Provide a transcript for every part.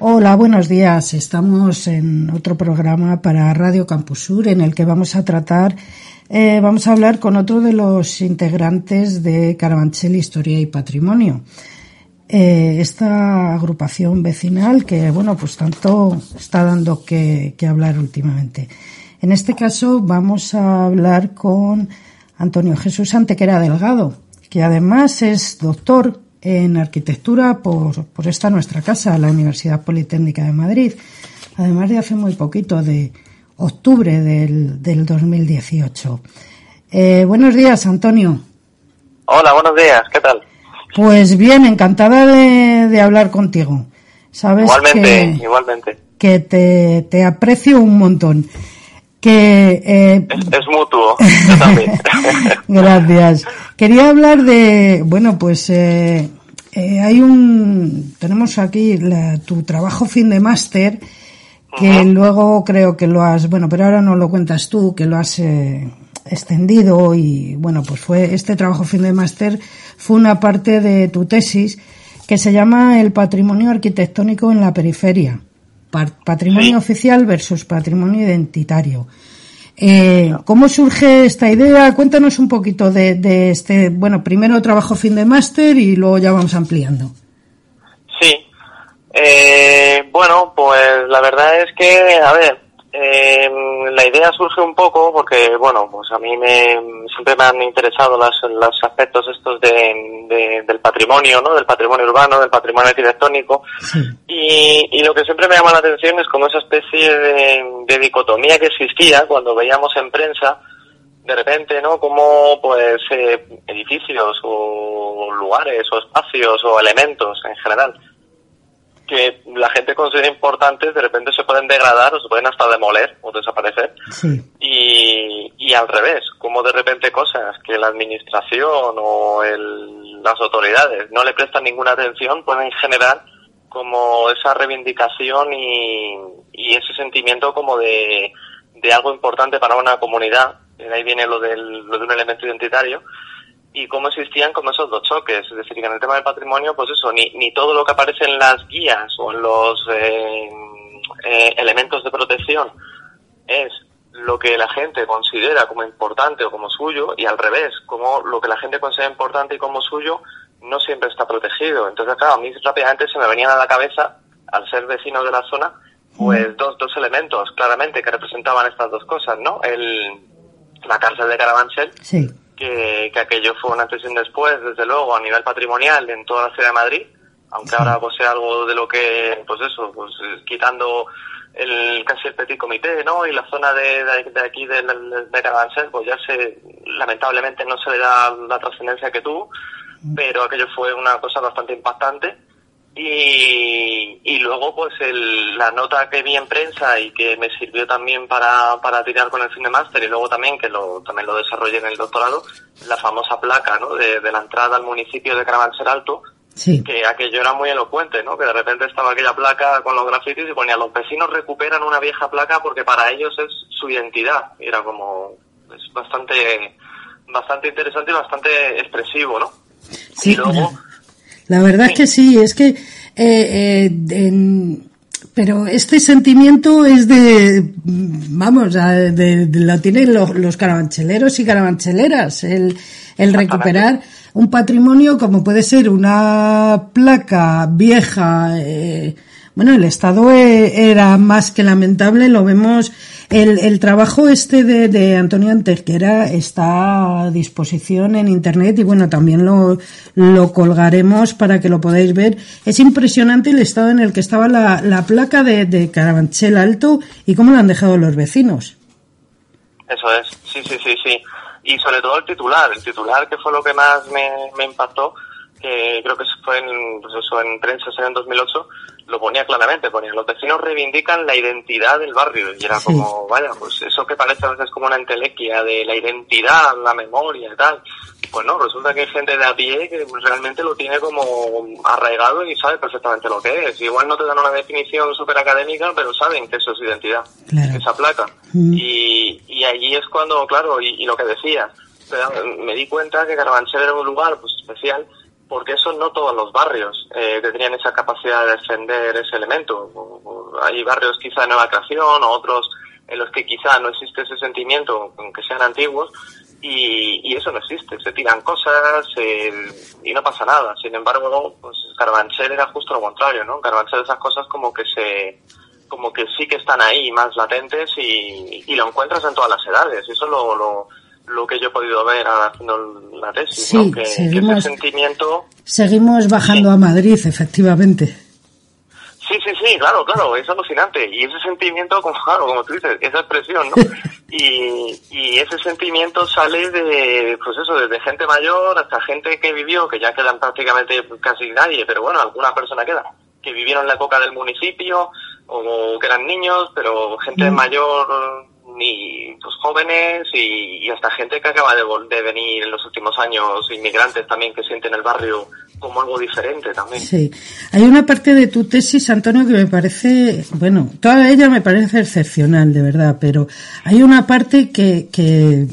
Hola, buenos días. Estamos en otro programa para Radio Campus Sur en el que vamos a tratar, eh, vamos a hablar con otro de los integrantes de Carabanchel Historia y Patrimonio. Eh, esta agrupación vecinal que, bueno, pues tanto está dando que, que hablar últimamente. En este caso vamos a hablar con Antonio Jesús Antequera Delgado, que además es doctor en arquitectura por, por esta nuestra casa, la Universidad Politécnica de Madrid, además de hace muy poquito, de octubre del, del 2018. Eh, buenos días, Antonio. Hola, buenos días, ¿qué tal? Pues bien, encantada de, de hablar contigo. Sabes igualmente, que, igualmente. que te, te aprecio un montón. Que, eh, es, es, mutuo, yo también. Gracias. Quería hablar de, bueno, pues eh, eh, hay un, tenemos aquí la, tu trabajo fin de máster, que uh -huh. luego creo que lo has, bueno, pero ahora no lo cuentas tú, que lo has eh, extendido y, bueno, pues fue, este trabajo fin de máster fue una parte de tu tesis que se llama El patrimonio arquitectónico en la periferia patrimonio sí. oficial versus patrimonio identitario. Eh, ¿Cómo surge esta idea? Cuéntanos un poquito de, de, este, bueno, primero trabajo fin de máster y luego ya vamos ampliando. Sí. Eh, bueno, pues la verdad es que, a ver, eh, la idea surge un poco porque, bueno, pues a mí me, siempre me han interesado las, los aspectos estos de, de, del patrimonio, ¿no? Del patrimonio urbano, del patrimonio arquitectónico. Sí. Y, y, lo que siempre me llama la atención es como esa especie de, de dicotomía que existía cuando veíamos en prensa de repente, ¿no? Como, pues, eh, edificios o lugares o espacios o elementos en general que la gente considera importantes de repente se pueden degradar o se pueden hasta demoler o desaparecer. Sí. Y, y al revés, como de repente cosas que la administración o el, las autoridades no le prestan ninguna atención pueden generar como esa reivindicación y, y ese sentimiento como de, de algo importante para una comunidad. De ahí viene lo, del, lo de un elemento identitario y cómo existían como esos dos choques. Es decir, que en el tema del patrimonio, pues eso, ni, ni todo lo que aparece en las guías o en los eh, eh, elementos de protección es lo que la gente considera como importante o como suyo, y al revés, como lo que la gente considera importante y como suyo no siempre está protegido. Entonces, claro, a mí rápidamente se me venían a la cabeza, al ser vecino de la zona, pues dos, dos elementos claramente que representaban estas dos cosas, ¿no? El, la cárcel de Carabanchel, sí que, que aquello fue una antes y un después, desde luego, a nivel patrimonial en toda la ciudad de Madrid, aunque ahora pues sea algo de lo que, pues eso, pues quitando el casi el petit comité, ¿no? Y la zona de, de, de aquí de, de Carabanchel, pues ya se, lamentablemente no se le da la trascendencia que tuvo, pero aquello fue una cosa bastante impactante y, y luego pues el, la nota que vi en prensa y que me sirvió también para, para tirar con el fin de máster y luego también que lo, también lo desarrollé en el doctorado, la famosa placa ¿no? de, de la entrada al municipio de Carabanchel Alto, sí. que aquello era muy elocuente, ¿no? que de repente estaba aquella placa con los grafitis y ponía los vecinos recuperan una vieja placa porque para ellos es su identidad. Y era como, es bastante, bastante interesante y bastante expresivo, ¿no? Sí, y luego, la verdad sí. es que sí, es que eh, eh, en, pero este sentimiento es de, vamos, de, de, lo tienen los, los carabancheleros y carabancheleras, el, el recuperar un patrimonio como puede ser una placa vieja, eh, bueno, el estado e, era más que lamentable, lo vemos el, el trabajo este de, de Antonio Antequera está a disposición en internet y bueno, también lo, lo colgaremos para que lo podáis ver. Es impresionante el estado en el que estaba la, la placa de, de Carabanchel Alto y cómo lo han dejado los vecinos. Eso es, sí, sí, sí, sí. Y sobre todo el titular, el titular que fue lo que más me, me impactó, que creo que fue en, pues eso, en prensa en 2008, lo ponía claramente, ponía, los vecinos reivindican la identidad del barrio. Y era como, vaya, pues eso que parece a veces como una entelequia de la identidad, la memoria y tal. Pues no, resulta que hay gente de a pie que realmente lo tiene como arraigado y sabe perfectamente lo que es. Igual no te dan una definición súper académica, pero saben que eso es identidad, esa placa. Mm. Y, y allí es cuando, claro, y, lo que decía, me di cuenta que Carabanchel era un lugar pues especial porque eso no todos los barrios eh, tenían esa capacidad de defender ese elemento. hay barrios quizá de nueva creación o otros en los que quizá no existe ese sentimiento, aunque sean antiguos, y, eso no existe. Se tiran cosas y no pasa nada. Sin embargo, pues Carabanchel era justo lo contrario, ¿no? Carabanchel esas cosas como que se como que sí que están ahí más latentes y, y lo encuentras en todas las edades. Eso lo, lo lo que yo he podido ver haciendo la tesis, sí, que, seguimos, ese sentimiento... Seguimos bajando a Madrid, efectivamente. Sí, sí, sí, claro, claro, es alucinante. Y ese sentimiento, como, claro, como tú dices, esa expresión, ¿no? y, y ese sentimiento sale de, pues eso, desde gente mayor hasta gente que vivió, que ya quedan prácticamente casi nadie, pero bueno, alguna persona queda, que vivieron en la época del municipio, o que eran niños, pero gente mm. mayor ni pues, jóvenes y, hasta gente que acaba de, de, venir en los últimos años, inmigrantes también que sienten el barrio como algo diferente también. Sí, hay una parte de tu tesis, Antonio, que me parece, bueno, toda ella me parece excepcional, de verdad, pero hay una parte que, que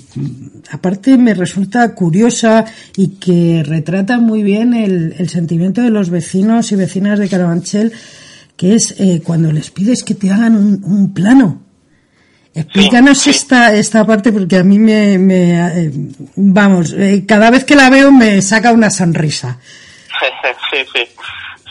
aparte me resulta curiosa y que retrata muy bien el, el sentimiento de los vecinos y vecinas de Carabanchel, que es eh, cuando les pides que te hagan un, un plano Explícanos esta, esta parte porque a mí me, me eh, vamos, eh, cada vez que la veo me saca una sonrisa. sí, sí.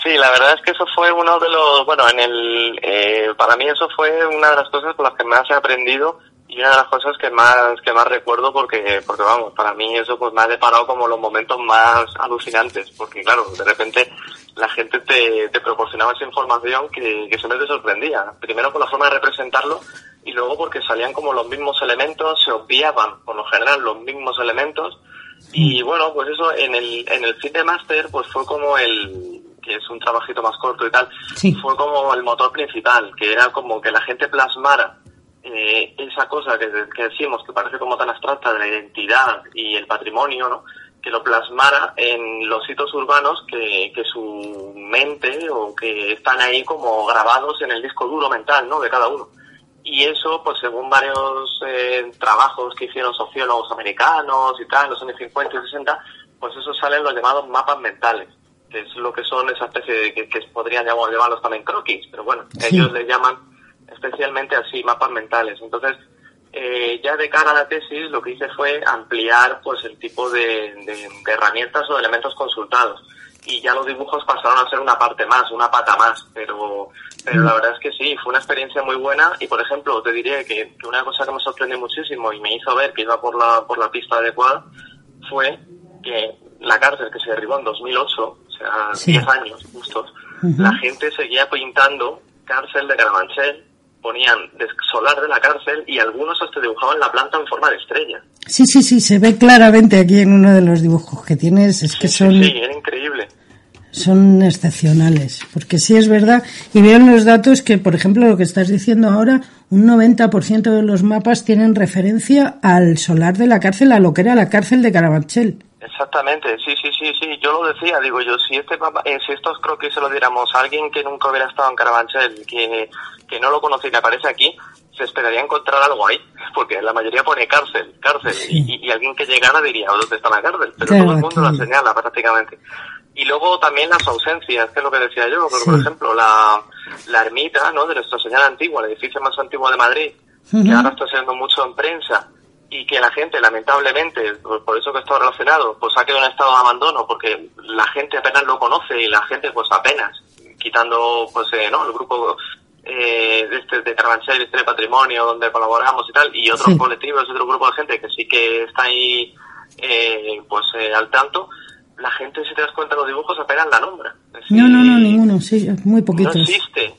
Sí, la verdad es que eso fue uno de los, bueno, en el, eh, para mí eso fue una de las cosas con las que más he aprendido y una de las cosas que más, que más recuerdo porque, porque vamos, para mí eso pues me ha deparado como los momentos más alucinantes, porque claro, de repente la gente te, te proporcionaba esa información que, que siempre te sorprendía. Primero por la forma de representarlo y luego porque salían como los mismos elementos, se obviaban por lo general los mismos elementos y mm. bueno, pues eso en el, en el de Master pues fue como el, que es un trabajito más corto y tal, fue como el motor principal, que era como que la gente plasmara eh, esa cosa que, que, decimos que parece como tan abstracta de la identidad y el patrimonio, ¿no? que lo plasmara en los hitos urbanos que, que su mente o que están ahí como grabados en el disco duro mental, ¿no? De cada uno. Y eso, pues según varios eh, trabajos que hicieron sociólogos americanos y tal, en los años 50 y 60, pues eso salen los llamados mapas mentales, que es lo que son esa especie de, que, que podrían llamarlos también croquis, pero bueno, ellos le llaman especialmente así, mapas mentales. Entonces, eh, ya de cara a la tesis, lo que hice fue ampliar pues el tipo de, de, de herramientas o de elementos consultados. Y ya los dibujos pasaron a ser una parte más, una pata más, pero, pero la verdad es que sí, fue una experiencia muy buena. Y por ejemplo te diría que, una cosa que me sorprendió muchísimo y me hizo ver que iba por la, por la pista adecuada fue que la cárcel que se derribó en 2008, o sea, 10 años justos, la gente seguía pintando cárcel de Carabanchel ponían solar de la cárcel y algunos hasta dibujaban la planta en forma de estrella. Sí, sí, sí, se ve claramente aquí en uno de los dibujos que tienes, es que son... Sí, era increíble. Son excepcionales, porque sí es verdad, y veo en los datos que, por ejemplo, lo que estás diciendo ahora, un 90% de los mapas tienen referencia al solar de la cárcel, a lo que era la cárcel de Carabanchel. Exactamente, sí, sí, sí, sí, yo lo decía, digo yo, si este eh, si estos croquis se lo diéramos a alguien que nunca hubiera estado en Carabanchel, que, que no lo conoce y que aparece aquí, se esperaría encontrar algo ahí, porque la mayoría pone cárcel, cárcel, y, alguien que llegara diría, ¿dónde está la cárcel? Pero todo el mundo lo señala prácticamente. Y luego también las ausencias, que es lo que decía yo, por ejemplo, la, la ermita, ¿no?, de nuestra señal antigua, el edificio más antiguo de Madrid, que ahora está siendo mucho en prensa, y que la gente, lamentablemente, por eso que está relacionado, pues ha quedado en estado de abandono, porque la gente apenas lo conoce y la gente, pues apenas, quitando, pues, eh, ¿no? El grupo eh, de este de Carabanchel, este Patrimonio, donde colaboramos y tal, y otros colectivos, otro grupo de gente que sí que está ahí, eh, pues, eh, al tanto, la gente, si te das cuenta, los dibujos apenas la nombra. no, no, no, ninguno, sí, muy poquitos. No existe.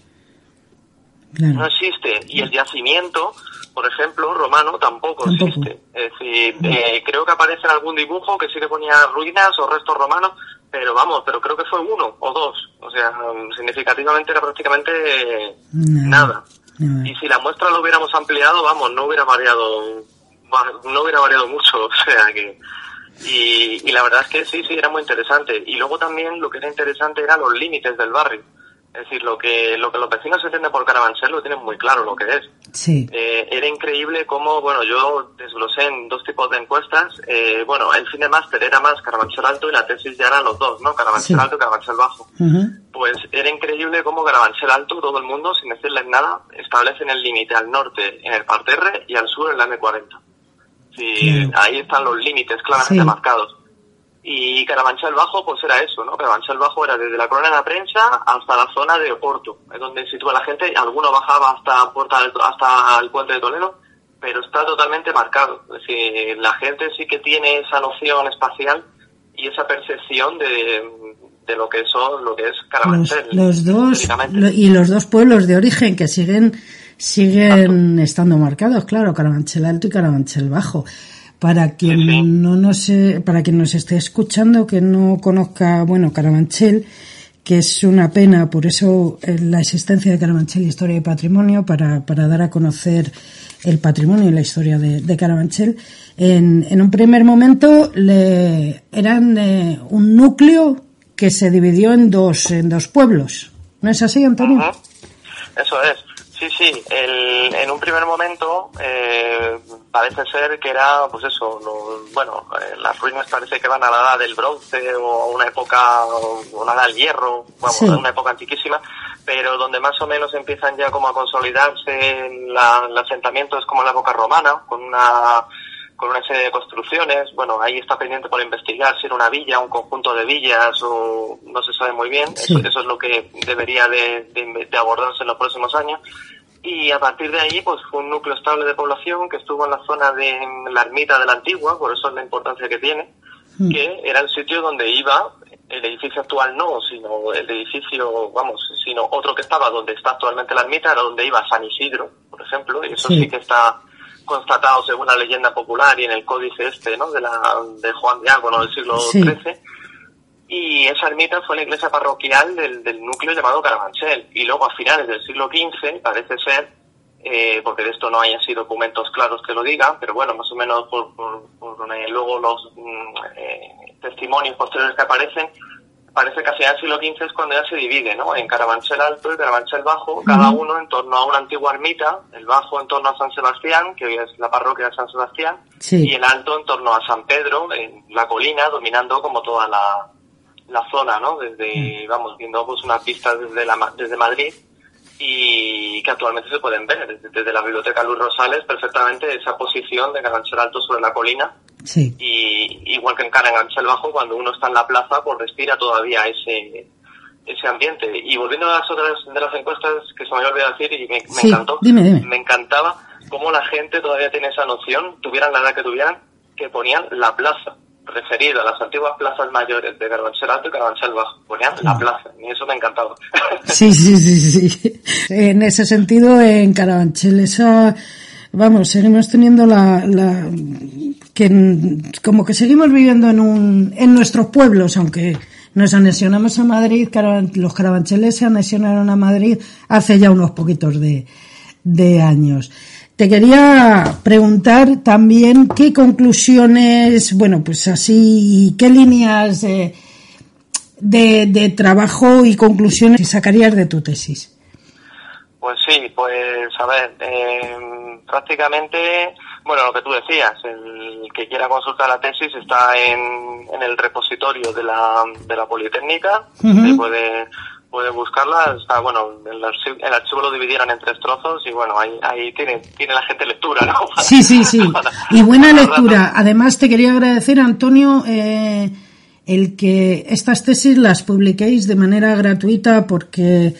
No existe. Y el yacimiento, por ejemplo, romano, tampoco, existe. Es decir, eh, creo que aparece en algún dibujo que sí que ponía ruinas o restos romanos, pero vamos, pero creo que fue uno o dos. O sea, significativamente era prácticamente nada. Y si la muestra lo hubiéramos ampliado, vamos, no hubiera variado, no hubiera variado mucho. O sea que, y, y la verdad es que sí, sí, era muy interesante. Y luego también lo que era interesante eran los límites del barrio. Es decir, lo que, lo que los vecinos entienden por Carabanchel lo tienen muy claro lo que es. Sí. Eh, era increíble cómo, bueno, yo desglosé en dos tipos de encuestas. Eh, bueno, el fin de máster era más Carabanchel Alto y la tesis ya eran los dos, ¿no? Carabanchel Alto y Carabanchel Bajo. Pues era increíble cómo Carabanchel Alto, todo el mundo, sin decirles nada, establecen el límite al norte en el parterre y al sur en la M40. Sí, Ahí están los límites claramente marcados. Y Carabanchel Bajo, pues era eso, ¿no? Carabanchel Bajo era desde la corona de la prensa hasta la zona de Oporto, es donde sitúa la gente. Alguno bajaba hasta, Puerta hasta el puente de Toledo, pero está totalmente marcado. Es decir, la gente sí que tiene esa noción espacial y esa percepción de, de lo que son, lo que es Carabanchel. Los, dos, y los dos pueblos de origen que siguen, siguen estando marcados, claro, Carabanchel Alto y Carabanchel Bajo. Para quien no nos, para quien nos esté escuchando, que no conozca, bueno, Carabanchel, que es una pena, por eso eh, la existencia de Carabanchel Historia y Patrimonio, para, para dar a conocer el patrimonio y la historia de, Carabanchel. En, en, un primer momento le, eran eh, un núcleo que se dividió en dos, en dos pueblos. ¿No es así, Antonio? Eso es. Sí, sí, el, en un primer momento eh, parece ser que era, pues eso, bueno, eh, las ruinas parece que van a la edad del bronce o a una época, o la edad del hierro, vamos, una época antiquísima, pero donde más o menos empiezan ya como a consolidarse la, el asentamiento es como la época romana, con una con una serie de construcciones. Bueno, ahí está pendiente por investigar si era una villa, un conjunto de villas o no se sabe muy bien. Eso, eso, es lo que debería de, de, abordarse en los próximos años. Y a partir de ahí, pues fue un núcleo estable de población que estuvo en la zona de la ermita de la antigua, por eso es la importancia que tiene, hmm. que era el sitio donde iba el edificio actual no, sino el edificio, vamos, sino otro que estaba donde está actualmente la ermita, era donde iba San Isidro, por ejemplo, y eso sí que está constatado según la leyenda popular y en el códice este, ¿no? De, la, de Juan Diácono del siglo XIII. Y esa ermita fue la iglesia parroquial del, del núcleo llamado Carabanchel. Y luego a finales del siglo XV, parece ser, eh, porque de esto no hay así documentos claros que lo digan, pero bueno, más o menos por, por, eh, luego los mm, eh, testimonios posteriores que aparecen, parece que hacia el siglo XV es cuando ya se divide, ¿no? En Carabanchel Alto y Carabanchel Bajo, cada uno en torno a una antigua ermita, el Bajo en torno a San Sebastián, que hoy es la parroquia de San Sebastián, y el Alto en torno a San Pedro, en la colina, dominando como toda la, la zona, ¿no? Desde, vamos, viendo pues unas vistas desde, la, desde Madrid y que actualmente se pueden ver desde, la biblioteca Luis Rosales perfectamente esa posición de Carabanchel Alto sobre la colina Sí. Y igual que en Carabanchel Bajo, cuando uno está en la plaza, pues respira todavía ese ese ambiente. Y volviendo a las otras de las encuestas que se me había olvidado decir y me, encantó, me encantaba cómo la gente todavía tiene esa noción, tuvieran la edad que tuvieran, que ponían la plaza referida a las antiguas plazas mayores de Carabanchel Alto y Carabanchel Bajo. Ponían la plaza, y eso me encantaba. Sí, sí, sí, sí. En ese sentido, en Carabanchel, esa vamos, seguimos teniendo la, la que como que seguimos viviendo en un, en nuestros pueblos, aunque nos anexionamos a Madrid, los carabancheles se anexionaron a Madrid hace ya unos poquitos de, de años. Te quería preguntar también qué conclusiones, bueno, pues así, qué líneas de, de, de trabajo y conclusiones sacarías de tu tesis. Pues sí, pues a ver, eh, prácticamente, bueno, lo que tú decías, el que quiera consultar la tesis está en, en el repositorio de la, de la Politécnica, puede, puede buscarla, está, bueno, el archivo, el archivo, lo dividieron en tres trozos y bueno, ahí, ahí tiene, tiene la gente lectura, ¿no? sí, sí, sí, y buena lectura. Además te quería agradecer, Antonio, eh, el que estas tesis las publiquéis de manera gratuita porque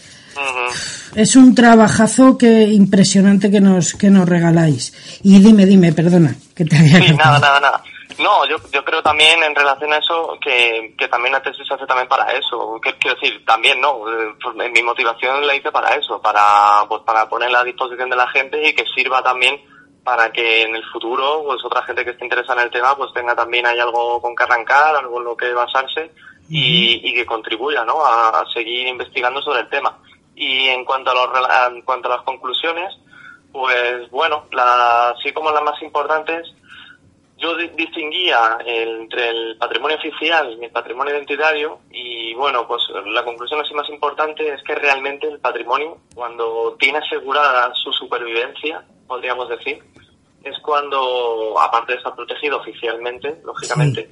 es un trabajazo que impresionante que nos que nos regaláis. Y dime, dime, perdona, que te había Sí, nada, nada, nada. No, yo, yo creo también en relación a eso que, que también la tesis se hace también para eso. Quiero decir, también, ¿no? Pues, mi motivación la hice para eso, para, pues, para ponerla a disposición de la gente y que sirva también para que en el futuro, pues otra gente que esté interesada en el tema, pues tenga también ahí algo con que arrancar, algo en lo que basarse y, que contribuya, ¿no? A, seguir investigando sobre el tema. Y en cuanto a, los, en cuanto a las conclusiones, pues bueno, la, así como las más importantes, yo distinguía entre el patrimonio oficial y el patrimonio identitario y bueno, pues la conclusión así más importante es que realmente el patrimonio, cuando tiene asegurada su supervivencia, podríamos decir, es cuando, aparte de estar protegido oficialmente, lógicamente,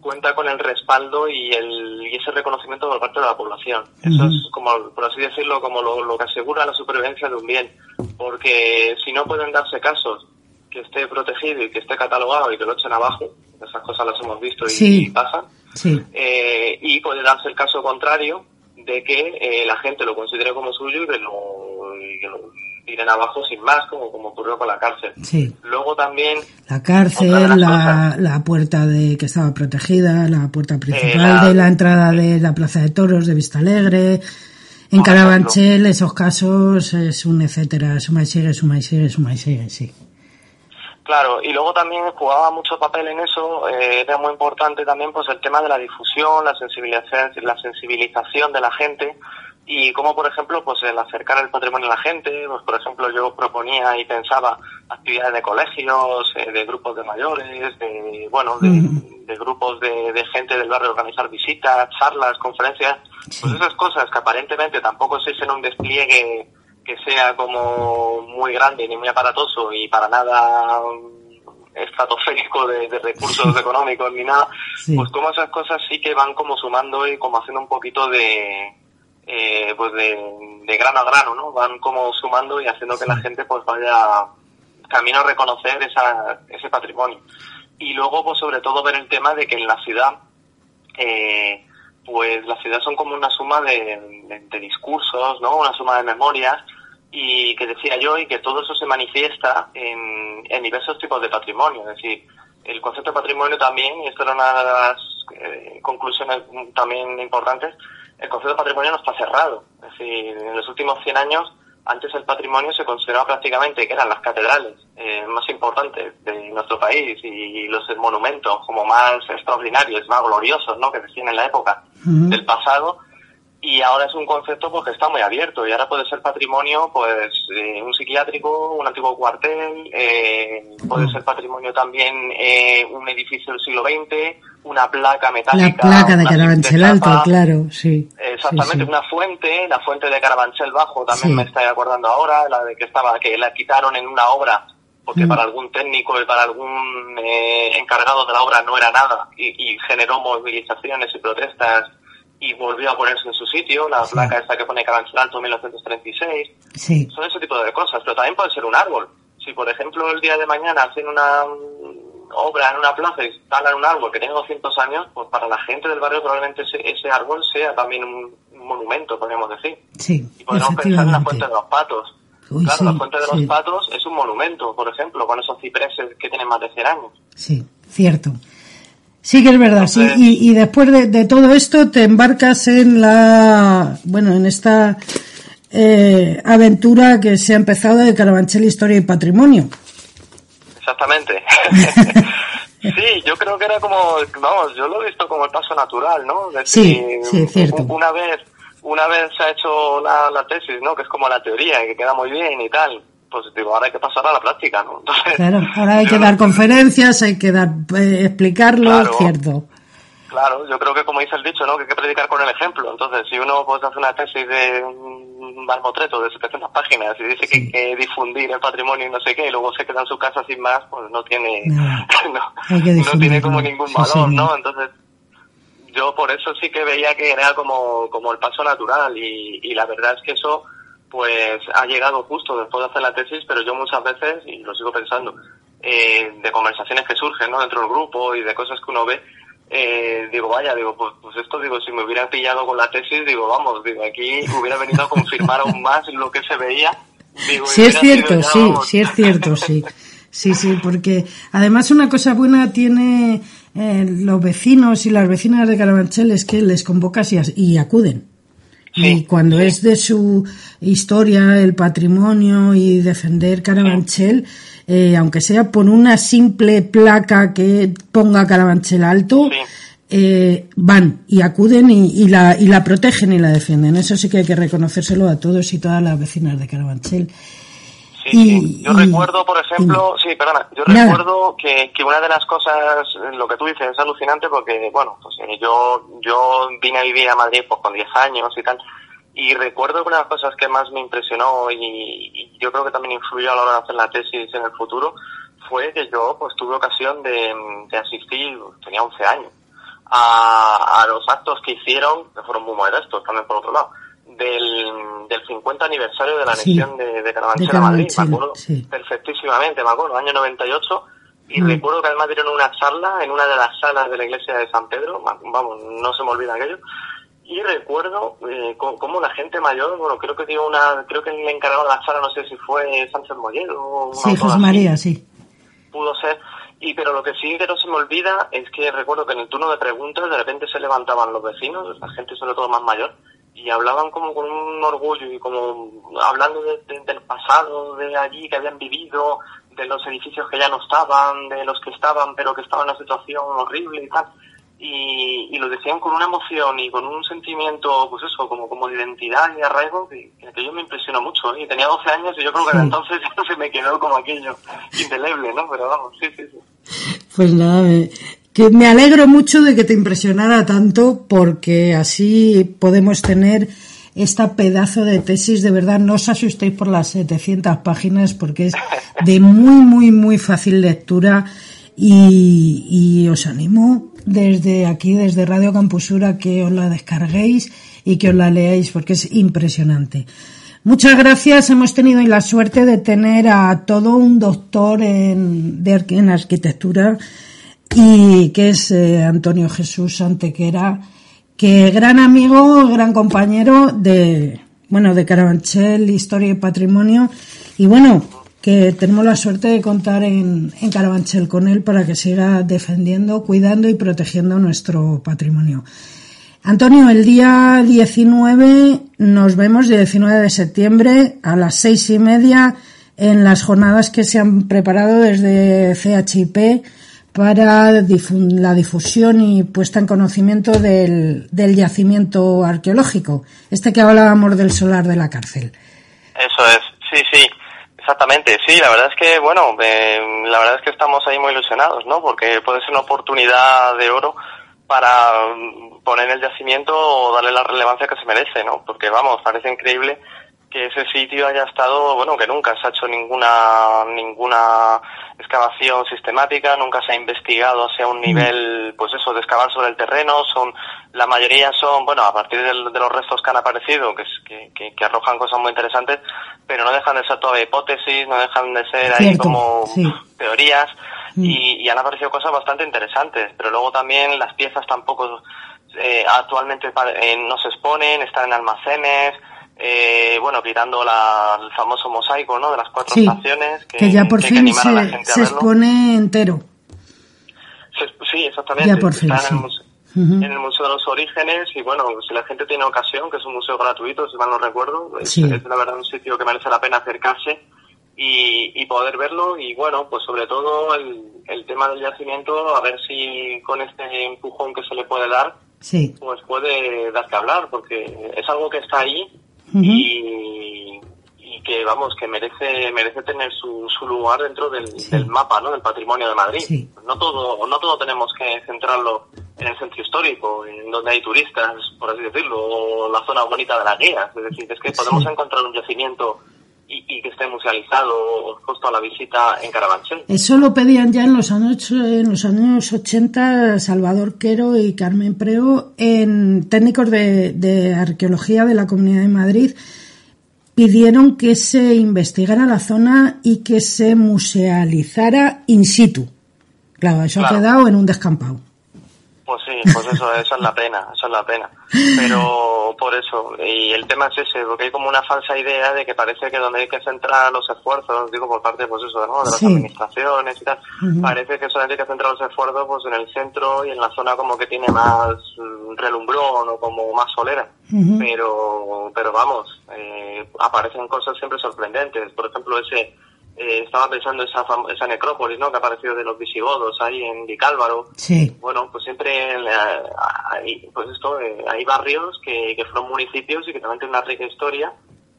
cuenta con el respaldo y, el, y ese reconocimiento por parte de la población. Eso es como, por así decirlo, como lo, lo que asegura la supervivencia de un bien. Porque si no pueden darse casos que esté protegido y que esté catalogado y que lo echen abajo, esas cosas las hemos visto y, pasan, eh, y puede darse el caso contrario de que eh, la gente lo considere como suyo y que lo, tiren abajo sin más, como, como ocurrió con la cárcel. Luego también... La cárcel, la, la, puerta de que estaba protegida, la puerta principal de la entrada de la Plaza de Toros de Vista Alegre, en Carabanchel, esos casos es un etcétera, suma y sigue, suma y sigue, suma y sigue, sí. Claro, y luego también jugaba mucho papel en eso, eh, era muy importante también pues el tema de la difusión, la sensibilización, la sensibilización de la gente y como por ejemplo pues el acercar el patrimonio a la gente, pues por ejemplo yo proponía y pensaba actividades de colegios, eh, de grupos de mayores, de bueno, de, grupos de, de, gente del barrio organizar visitas, charlas, conferencias, pues esas cosas que aparentemente tampoco se en un despliegue que sea como muy grande ni muy aparatoso y para nada estratosférico de, recursos económicos ni nada, pues como esas cosas sí que van como sumando y como haciendo un poquito de eh, pues de, grano a grano, ¿no? Van como sumando y haciendo que la gente pues vaya camino a reconocer esa, ese patrimonio. Y luego pues sobre todo ver el tema de que en la ciudad eh, pues las ciudades son como una suma de, discursos, ¿no? Una suma de memorias y que decía yo y que todo eso se manifiesta en, diversos tipos de patrimonio. Es decir, el concepto de patrimonio también, y esto era una de las eh, conclusiones también importantes, el concepto de patrimonio no está cerrado. Es decir, en los últimos 100 años antes el patrimonio se consideraba prácticamente que eran las catedrales eh, más importantes de nuestro país y los monumentos como más extraordinarios, más gloriosos, ¿no? Que decían en la época del pasado. Y ahora es un concepto pues que está muy abierto y ahora puede ser patrimonio pues eh, un psiquiátrico un antiguo cuartel eh, puede ser patrimonio también eh, un edificio del siglo XX una placa metálica la placa de Carabanchel Alto claro sí exactamente una fuente la fuente de Carabanchel Bajo también me estoy acordando ahora la de que estaba que la quitaron en una obra porque mm. para algún técnico y para algún encargado de la obra no era nada y, y generó movilizaciones y protestas y volvió a ponerse en su sitio, la placa esta que pone Carabanchel Alto 1936. Sí. Son ese tipo de cosas, pero también puede ser un árbol. Si, por ejemplo, el día de mañana hacen una obra en una plaza y instalan un árbol que tiene 200 años, pues para la gente del barrio probablemente ese, árbol sea también un, monumento, podríamos decir. Sí, y podemos pensar en la Fuente de los Patos. claro, la Fuente de los Patos es un monumento, por ejemplo, con esos cipreses que tienen más de 100 años. Sí, cierto. Sí que es verdad, sí. Y, después de, todo esto te embarcas en la, bueno, en esta eh, aventura que se ha empezado de Carabanchel Historia y Patrimonio. Exactamente. sí, yo creo que era como, vamos, yo lo he visto como el paso natural, ¿no? sí, sí, cierto. Una vez, una vez se ha hecho la, la tesis, ¿no? Que es como la teoría, que queda muy bien y tal pues digo, ahora hay que pasar a la práctica, ¿no? claro, ahora hay que dar conferencias, hay que dar, eh, explicarlo, cierto. Claro, yo creo que como dice el dicho, ¿no? Que hay que predicar con el ejemplo. Entonces, si uno pues hace una tesis de un marmotreto de 700 páginas y dice que hay que difundir el patrimonio y no sé qué, y luego se queda en su casa sin más, pues no tiene, no, tiene como ningún valor, ¿no? Entonces, yo por eso sí que veía que era como, como el paso natural y, y la verdad es que eso pues ha llegado justo después de hacer la tesis, pero yo muchas veces, y lo sigo pensando, eh, de conversaciones que surgen ¿no? dentro del grupo y de cosas que uno ve, eh, digo, vaya, digo, pues, pues, esto, digo, si me hubiera pillado con la tesis, digo, vamos, digo, aquí hubiera venido a confirmar aún más lo que se veía. Digo, sí es cierto, sí, sí es cierto, sí. Sí, sí, porque además una cosa buena tiene eh, los vecinos y las vecinas de Carabanchel es que les convocas y, y acuden. Y cuando es de su historia, el patrimonio y defender Carabanchel, eh, aunque sea por una simple placa que ponga Carabanchel alto, eh, van y acuden y, la, y la protegen y la defienden. Eso sí que hay que reconocérselo a todos y todas las vecinas de Carabanchel. Sí, Yo recuerdo, por ejemplo, sí, perdona, yo recuerdo que, que una de las cosas, lo que tú dices es alucinante porque, bueno, pues eh, yo, yo vine a vivir a Madrid pues con 10 años y tal, y recuerdo que una de las cosas que más me impresionó y, yo creo que también influyó a la hora de hacer la tesis en el futuro fue que yo pues tuve ocasión de, de asistir, tenía 11 años, a, a los actos que hicieron, que fueron muy modestos también por otro lado, del, del 50 aniversario de la anexión de, de Carabanchel a Madrid, me acuerdo perfectísimamente, me acuerdo, año 98, y mm. recuerdo que además dieron una charla en una de las salas de la iglesia de San Pedro, vamos, no se me olvida aquello, y recuerdo eh, como la gente mayor, bueno, creo que dio una, creo que le encargaron la charla, no sé si fue Sánchez Mollero o Sí, José María, sí. Pudo ser, y pero lo que sí que no se me olvida es que recuerdo que en el turno de preguntas de repente se levantaban los vecinos, la gente sobre todo más mayor, y hablaban como con un orgullo y como hablando del pasado, de allí que habían vivido, de los edificios que ya no estaban, de los que estaban pero que estaban en una situación horrible y tal. Y, y lo decían con una emoción y con un sentimiento, pues eso, como, como de identidad y arraigo, que, que aquello me impresionó mucho. ¿eh? Y tenía 12 años y yo creo que entonces ya se me quedó como aquello indeleble, ¿no? Pero vamos, sí, sí, sí. Pues nada, que me alegro mucho de que te impresionara tanto porque así podemos tener esta pedazo de tesis. De verdad, no os asustéis por las 700 páginas porque es de muy, muy, muy fácil lectura y, os animo desde aquí, desde Radio Campusura, que os la descarguéis y que os la leáis porque es impresionante. Muchas gracias. Hemos tenido la suerte de tener a todo un doctor en arquitectura y que es eh, Antonio Jesús Antequera, que gran amigo, gran compañero de, bueno, de Carabanchel, Historia y Patrimonio, y bueno, que tenemos la suerte de contar en, en Carabanchel con él para que siga defendiendo, cuidando y protegiendo nuestro patrimonio. Antonio, el día 19 nos vemos, el 19 de septiembre a las seis y media en las jornadas que se han preparado desde CHIP para la difusión y puesta en conocimiento del, del yacimiento arqueológico, este que hablábamos del solar de la cárcel. Eso es, sí, sí, exactamente, sí, la verdad es que, bueno, eh, la verdad es que estamos ahí muy ilusionados, ¿no? Porque puede ser una oportunidad de oro para mm, poner el yacimiento o darle la relevancia que se merece, ¿no? Porque, vamos, parece increíble que ese sitio haya estado, bueno, que nunca se ha hecho ninguna ninguna excavación sistemática, nunca se ha investigado hacia un mm. nivel, pues eso, de excavar sobre el terreno, son la mayoría son, bueno, a partir de, los restos que han aparecido, que, que, que, arrojan cosas muy interesantes, pero no dejan de ser toda hipótesis, no dejan de ser ahí como teorías, mm. y, y, han aparecido cosas bastante interesantes, pero luego también las piezas tampoco eh, actualmente eh, no se exponen, están en almacenes, eh, bueno, quitando la, el famoso mosaico, ¿no? De las cuatro estaciones. Que, ya por fin se, expone entero. sí, exactamente. Ya por fin, en, el museo, de los Orígenes y bueno, si la gente tiene ocasión, que es un museo gratuito, si mal no recuerdo, es, la verdad un sitio que merece la pena acercarse y, y poder verlo y bueno, pues sobre todo el, el tema del yacimiento, a ver si con este empujón que se le puede dar, sí. pues puede dar que hablar, porque es algo que está ahí y, y, que vamos que merece merece tener su, su lugar dentro del, del, mapa no del patrimonio de Madrid. No todo no todo tenemos que centrarlo en el centro histórico en donde hay turistas por así decirlo o la zona bonita de la guía. Es decir es que podemos encontrar un yacimiento y, que esté musealizado justo a la visita en Carabanchel. Eso lo pedían ya en los años en los años 80 Salvador Quero y Carmen Preo en técnicos de, de arqueología de la Comunidad de Madrid pidieron que se investigara la zona y que se musealizara in situ. Claro, eso ha quedado en un descampado. Pues sí, pues eso, eso es la pena, eso es la pena. Pero por eso, y el tema es ese, porque hay como una falsa idea de que parece que donde hay que centrar los esfuerzos, digo por parte, pues eso, ¿no? de las administraciones y tal, parece que solamente hay que centrar los esfuerzos pues en el centro y en la zona como que tiene más relumbrón o como más solera. Pero, pero vamos, eh, aparecen cosas siempre sorprendentes. Por ejemplo, ese eh, estaba pensando esa esa necrópolis no que ha aparecido de los visigodos ahí en Vicálvaro. Sí. Bueno pues siempre hay pues esto eh, hay barrios que, que fueron municipios y que también tienen una rica historia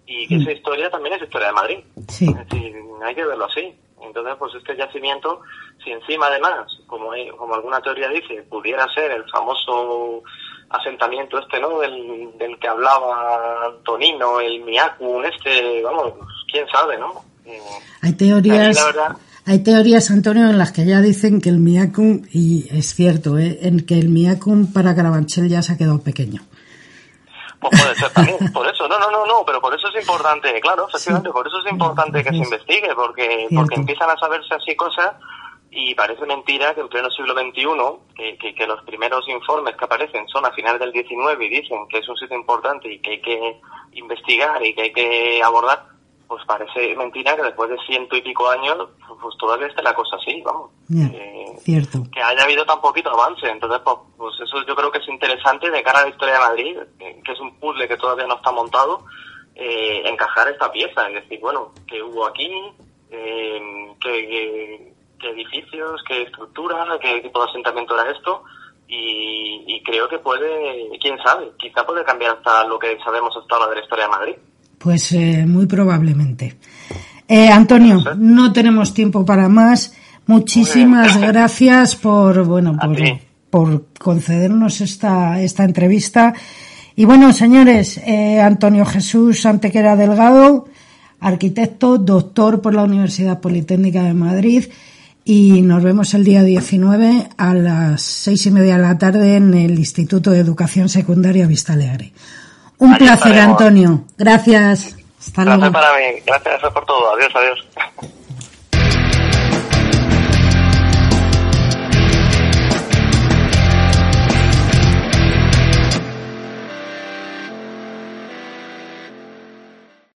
y que esa historia también es historia de Madrid. Sí. es decir hay que verlo así. Entonces pues este yacimiento si encima además como como alguna teoría dice pudiera ser el famoso asentamiento este no del, del que hablaba Antonino el Miacu este vamos quién sabe no hay teorías, hay teorías, Antonio, en las que ya dicen que el Miacum, y es cierto, ¿eh? en que el Miacum para Carabanchel ya se ha quedado pequeño. Pues puede ser también, por eso, no, no, no, no, pero por eso es importante, claro, efectivamente, por eso es importante que se investigue, porque, porque empiezan a saberse así cosas y parece mentira que en pleno siglo XXI, que, que, que, los primeros informes que aparecen son a finales del XIX y dicen que es un sitio importante y que hay que investigar y que hay que abordar, pues parece mentira que después de ciento y pico años, pues todavía esté la cosa así, vamos. Eh, cierto. Que haya habido tan poquito avance. Entonces, pues, pues, eso yo creo que es interesante de cara a la historia de Madrid, que es un puzzle que todavía no está montado, eh, encajar esta pieza. Es decir, bueno, ¿qué hubo aquí? Eh, ¿qué, edificios? ¿Qué estructura? ¿Qué tipo de asentamiento era esto? Y, y creo que puede, quién sabe, quizá puede cambiar hasta lo que sabemos hasta ahora de la historia de Madrid. Pues eh, muy probablemente. Eh, Antonio, no tenemos tiempo para más. Muchísimas gracias por, bueno, por, por, concedernos esta, esta entrevista. Y bueno, señores, eh, Antonio Jesús Antequera Delgado, arquitecto, doctor por la Universidad Politécnica de Madrid, y nos vemos el día 19 a las seis y media de la tarde en el Instituto de Educación Secundaria Vista Alegre. Un placer, Antonio. Gracias. Hasta luego. Gracias para mí. Gracias por todo. Adiós, adiós.